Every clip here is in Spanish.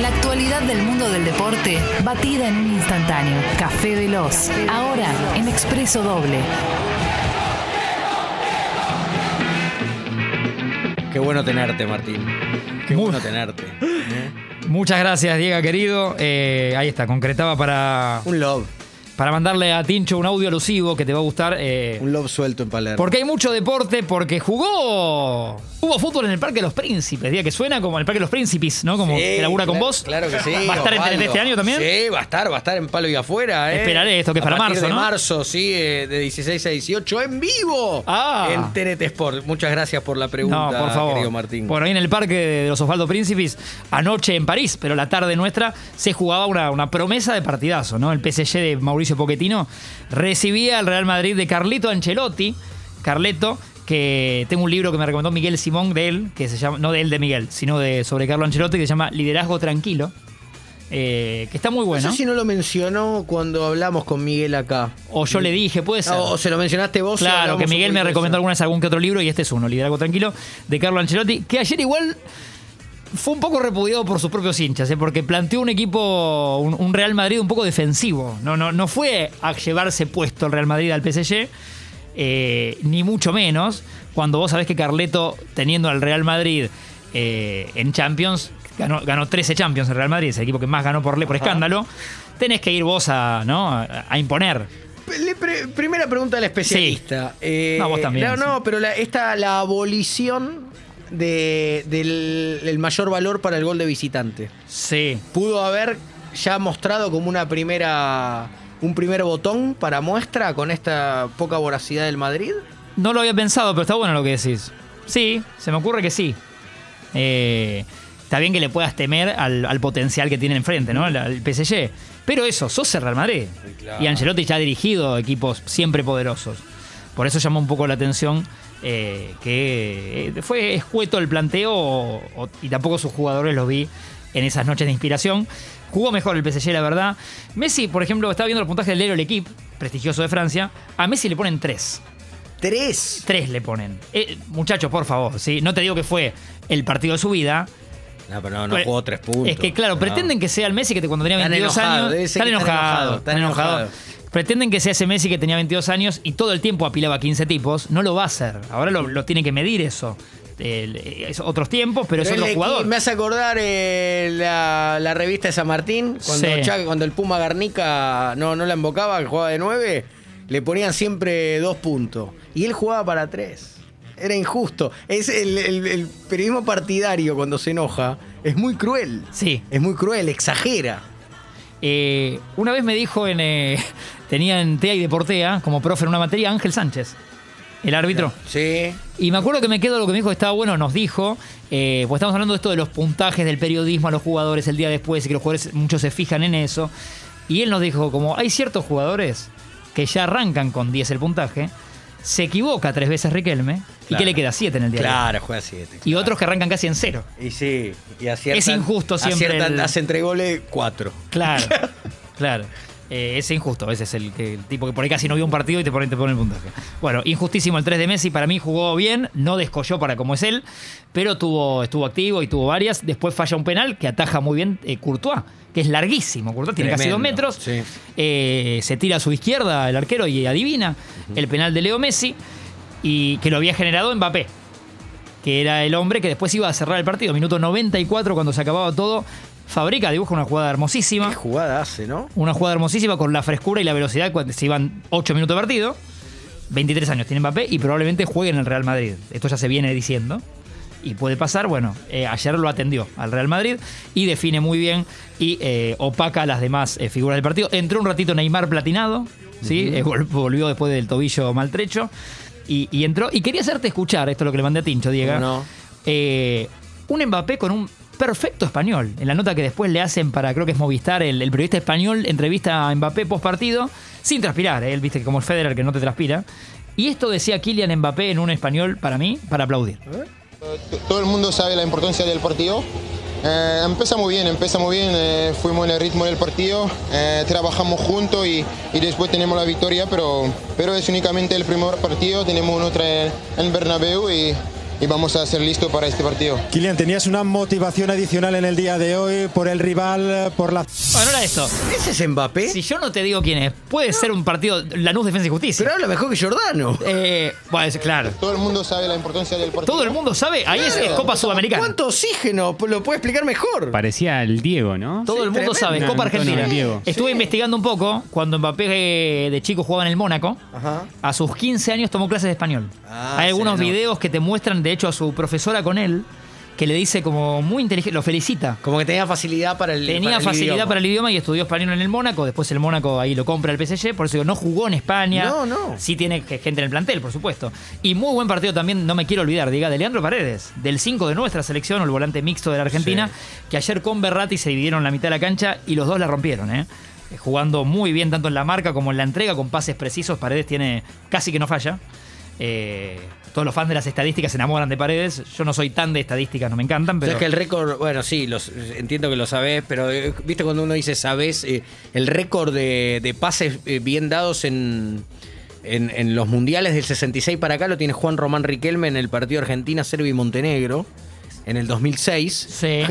La actualidad del mundo del deporte, batida en un instantáneo. Café Veloz, ahora en Expreso Doble. Qué bueno tenerte, Martín. Qué Muy- bueno tenerte. ¿eh? Muchas gracias, Diego, querido. Eh, ahí está, concretaba para, Un love. para mandarle a Tincho un audio alusivo que te va a gustar. eh, Un love suelto en Palermo. porque hay mucho deporte, porque jugó. Hubo fútbol en el Parque de los Príncipes, día que suena como el Parque de los Príncipes, ¿no? Como que labura con vos. Claro que sí. ¿Va a estar en Osvaldo. TNT este año también? Sí, va a estar, va a estar en Palo y Afuera. ¿eh? Esperaré esto, que es A para marzo, de ¿no? marzo, sí, eh, de 16 a 18, en vivo. Ah. En TNT Sport. Muchas gracias por la pregunta, No, por favor. querido Martín. Bueno, ahí en el parque de los Osvaldo Príncipes, anoche en París, pero la tarde nuestra, se jugaba una, una promesa de partidazo, ¿no? El PSG de Mauricio Pochettino recibía al Real Madrid de Carlito Ancelotti. Carleto, que tengo un libro que me recomendó Miguel Simón de él, que se llama, no de él de Miguel, sino de sobre Carlo Ancelotti, que se llama Liderazgo Tranquilo. eh, que está muy bueno. No sé si no lo mencionó cuando hablamos con Miguel acá. O yo le dije, puede ser. O se lo mencionaste vos. Claro, que Miguel me recomendó eso. alguna vez algún que otro libro y este es uno, Liderazgo Tranquilo, de Carlo Ancelotti, que ayer igual fue un poco repudiado por sus propios hinchas, ¿eh? porque planteó un equipo, un, un Real Madrid un poco defensivo. No, no, no fue a llevarse puesto el Real Madrid al PSG, eh, ni mucho menos, cuando vos sabés que Carleto, teniendo al Real Madrid eh, en Champions, ganó, ganó 13 Champions el Real Madrid, es el equipo que más ganó por, por escándalo, tenés que ir vos a, ¿no? a, a imponer. Pre- primera pregunta al especialista. Eh, No, vos también, No, no, sí. pero la, esta, la abolición de- del el mayor valor para el gol de visitante. Sí. Pudo haber ya mostrado como una primera un primer botón para muestra con esta poca voracidad del Madrid. No lo había pensado, pero está bueno lo que decís. Sí, se me ocurre que sí. Eh, está bien que le puedas temer al, al potencial que tiene enfrente, ¿no? Al, al PSG. Pero eso, sos el Real Madrid. claro. Y Ancelotti ya ha dirigido equipos siempre poderosos. Por eso llamó un poco la atención eh, que eh, fue escueto el planteo o- o- y tampoco sus jugadores los vi en esas noches de inspiración. Jugó mejor el PSG, la verdad. Messi, por ejemplo, estaba viendo el puntaje del Lero L'Equipe, prestigioso de Francia. A Messi le ponen 3. Tres. Tres le ponen. Eh, muchachos, por favor, ¿sí? No te digo que fue el partido de su vida. No, pero no, no Pero- jugó tres puntos. Es que, claro, No. pretenden que sea el Messi que te- cuando tenía Están 22 enojados, años. Están enojados. Están enojados. Pretenden que sea ese Messi que tenía 22 años y todo el tiempo apilaba 15 tipos. No lo va a hacer. Ahora lo, lo tiene que medir eso. El- eh, es otros tiempos, pero, es Pero otro jugador. equi- Me hace acordar eh, la, la revista de San Martín, cuando, Sí. Chac- cuando el Puma Garnica no, no la embocaba, que jugaba de nueve, le ponían siempre dos puntos. Y él jugaba para tres. Era injusto. Es el, el- el periodismo partidario cuando se enoja. Es muy cruel. Sí. Es muy cruel, exagera. Eh, una vez me dijo en. eh, tenía en TEA y Deportea como profe en una materia Ángel Sánchez, el árbitro. Sí. Y me acuerdo que me quedo lo que me dijo que estaba bueno, nos dijo, eh, pues estamos hablando de esto de los puntajes del periodismo a los jugadores el día después y que los jugadores muchos se fijan en eso. Y él nos dijo, como hay ciertos jugadores que ya arrancan con 10 el puntaje, se equivoca tres veces Riquelme y que le queda 7 en el día de hoy. Claro, juega siete. Y otros que arrancan casi en cero. Y sí, y aciertan, Es injusto siempre aciertan- el- goles cuatro. Claro, claro. Eh, es injusto, ese es el, tipo que por ahí casi no vio un partido y te pone, te pone el puntaje. Bueno, injustísimo el 3 de Messi, para mí jugó bien, no descolló para como es él, pero tuvo, estuvo activo y tuvo varias. Después falla un penal que ataja muy bien eh, Courtois, que es larguísimo. Courtois tiene casi dos metros. sí. Eh, se tira a su izquierda el arquero y adivina el penal de Leo Messi, y que lo había generado Mbappé que era el hombre que después iba a cerrar el partido. Minuto 94, cuando se acababa todo, fabrica, dibuja una jugada hermosísima. ¿Qué jugada hace, no? Una jugada hermosísima con la frescura y la velocidad cuando se iban 8 minutos de partido. 23 años tiene Mbappé y probablemente juegue en el Real Madrid. Esto ya se viene diciendo. Y puede pasar, bueno, eh, ayer lo atendió al Real Madrid y define muy bien y eh, opaca a las demás eh, figuras del partido. Entró un ratito Neymar platinado, ¿sí? Vol- volvió después del tobillo maltrecho y, y entró. Y quería hacerte escuchar, esto es lo que le mandé a Tincho, Diego. ¿Cómo no? Un Mbappé con un perfecto español. En la nota que después le hacen para, creo que es Movistar, el, periodista español entrevista a Mbappé post partido, sin transpirar, ¿eh? él viste que como el Federer que no te transpira. Y esto decía Kylian Mbappé en un español para mí, para aplaudir. Todo el mundo sabe la importancia del partido. Eh, empieza muy bien, empieza muy bien, eh, fuimos en el ritmo del partido, eh, trabajamos juntos y, y después tenemos la victoria, pero, pero es únicamente el primer partido, tenemos otra en, en Bernabéu y, y vamos a ser listos para este partido. Kilian, tenías una motivación adicional en el día de hoy por el rival, por la... Bueno, era esto. ¿Ese es Mbappé? Si yo no te digo quién es, puede ser un partido Lanús Defensa y Justicia. Pero habla mejor que Jordano. Eh, bueno, es- claro. Todo el mundo sabe la importancia del partido. Todo el mundo sabe, ahí es, es Copa Sudamericana. ¿Cuánto oxígeno? Lo puede explicar mejor. Parecía el Diego, ¿no? Todo el mundo tremendo. sabe, Copa Argentina. Diego. Estuve investigando un poco cuando Mbappé eh, de chico jugaba en el Mónaco. Ajá. A sus 15 años tomó clases de español. Ah, Hay algunos videos que te muestran, de hecho, a su profesora con él, que le dice como muy inteligente, lo felicita. Como que tenía facilidad para el Tenía para el facilidad idioma. para el idioma y estudió español en el Mónaco. Después el Mónaco ahí lo compra el PSG. Por eso no jugó en España. No, no. Sí tiene gente en el plantel, por supuesto. Y muy buen partido también, no me quiero olvidar, diga, de Leandro Paredes, del 5 de nuestra selección, o el volante mixto de la Argentina, que ayer con Berratti se dividieron la mitad de la cancha y los dos la rompieron, ¿eh? Eh, Jugando muy bien tanto en la marca como en la entrega, con pases precisos. Paredes tiene casi que no falla. Eh, todos los fans de las estadísticas se enamoran de Paredes. Yo no soy tan de estadísticas, no me encantan, pero. Sabes que el récord, bueno, sí, los, entiendo que lo sabés, pero eh, viste cuando uno dice sabés, eh, el récord de, de pases eh, bien dados en, en, en los mundiales del 66 para acá lo tiene Juan Román Riquelme en el partido Argentina, Serbia y Montenegro en el 2006. Sí.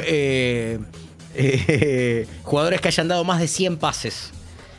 Jugadores que hayan dado más de 100 pases.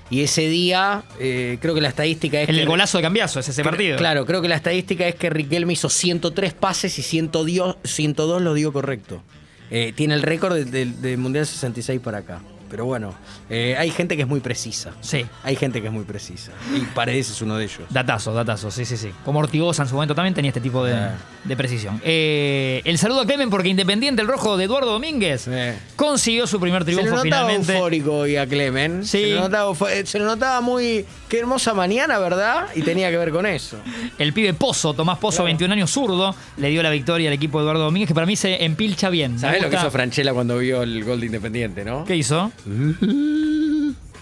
Y ese día, eh, creo que la estadística es el que. golazo de cambiazo es ese partido. Claro, creo que la estadística es que Riquelme hizo 103 pases y 102, 102 lo dio correcto. Eh, tiene el récord del de, de Mundial 66 para acá. Pero bueno, eh, hay gente que es muy precisa. Sí. Hay gente que es muy precisa. Y Paredes es uno de ellos. Datazo, datazo, sí, sí, sí. Como Ortigosa en su momento también tenía este tipo de, Ah. de precisión. Eh, el saludo a Clemen porque Independiente, el rojo de Eduardo Domínguez, consiguió su primer Se lo triunfo notaba finalmente. eufórico y a Clemen. Sí. Se lo, notaba, eh, se lo notaba muy. Qué hermosa mañana, ¿verdad? Y tenía que ver con eso. El pibe Pozo, Tomás Pozo, 21 años zurdo, le dio la victoria al equipo de Eduardo Domínguez, que para mí se empilcha bien. ¿Sabés lo que hizo Franchella cuando vio el gol de Independiente, no? ¿Qué hizo?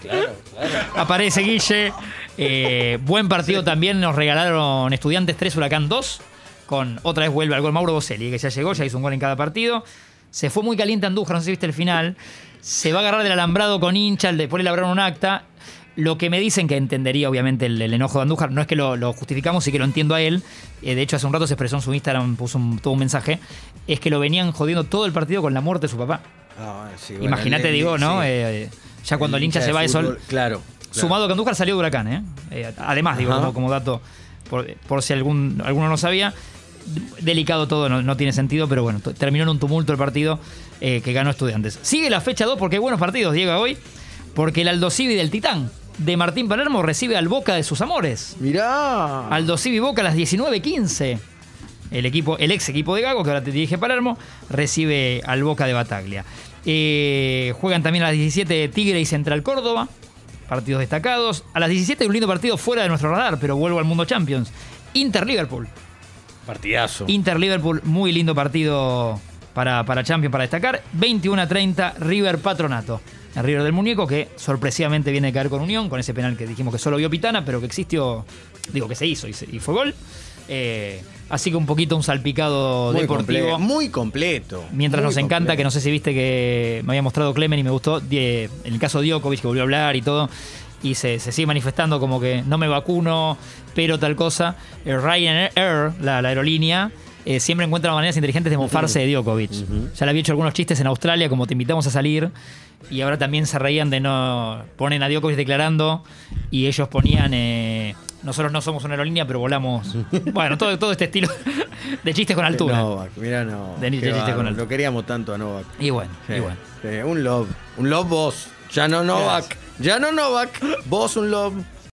Claro, claro. Aparece Guille. Eh, buen partido también nos regalaron Estudiantes 3, Huracán 2. Con otra vez vuelve al gol Mauro Boselli, que ya llegó, ya hizo un gol en cada partido. Se fue muy caliente Andújar, no sé si viste el final. Se va a agarrar del alambrado con hincha, después le elaboraron un acta. Lo que me dicen que entendería, obviamente, el, el enojo de Andújar, no es que lo, lo justificamos y que lo entiendo a él. eh, de hecho, hace un rato se expresó en su Instagram, puso un, tuvo un mensaje. Es que lo venían jodiendo todo el partido con la muerte de su papá. Ah, sí, bueno, Imagínate, digo, ¿no? sí. Eh, ya cuando el hincha se va de sol. Claro. claro. Sumado que Andújar salió de Huracán, ¿eh? Eh, además, digo, como, como dato, por, por si algún, alguno no sabía. Delicado todo, no, no tiene sentido, pero bueno, terminó en un tumulto el partido que ganó Estudiantes. Sigue la fecha 2 porque hay buenos partidos, Diego, hoy. Porque el Aldo Civi del Titán de Martín Palermo recibe al Boca de sus amores. Mirá. Aldo Civi Boca a las 19.15. El, equipo, el ex equipo de Gago, que ahora te dirige Palermo, recibe al Boca de Bataglia. Eh, juegan también a las 17 Tigre y Central Córdoba. Partidos destacados. A las 17 hay un lindo partido fuera de nuestro radar, pero vuelvo al mundo Champions. Inter-Liverpool. Partidazo. Inter-Liverpool, muy lindo partido para, para Champions para destacar. 21 a 30, River Patronato. El River del Muñeco que sorpresivamente viene a caer con Unión, con ese penal que dijimos que solo vio Pitana, pero que existió, digo que se hizo y, se- y fue gol. Eh, así que un poquito un salpicado muy deportivo. Muy completo. Mientras Muy nos encanta, que no sé si viste que me había mostrado Clemen y me gustó, en el caso de Djokovic, que volvió a hablar y todo, y se, se sigue manifestando como que no me vacuno, pero tal cosa. Eh, Ryanair, la, la aerolínea, eh, siempre encuentra maneras inteligentes de mofarse de Djokovic. Ya le había hecho algunos chistes en Australia, como te invitamos a salir, y ahora también se reían de no. Ponen a Djokovic declarando, y ellos ponían. eh, nosotros no somos una aerolínea, pero volamos. Bueno, todo, todo este estilo de chistes con altura. Novak, mirá Novak. De- de Qué chiste con altura. Lo queríamos tanto a Novak. Y bueno, Sí, y bueno. sí, un love. Un love vos. Ya no Novak. Ya no Novak. Vos un love.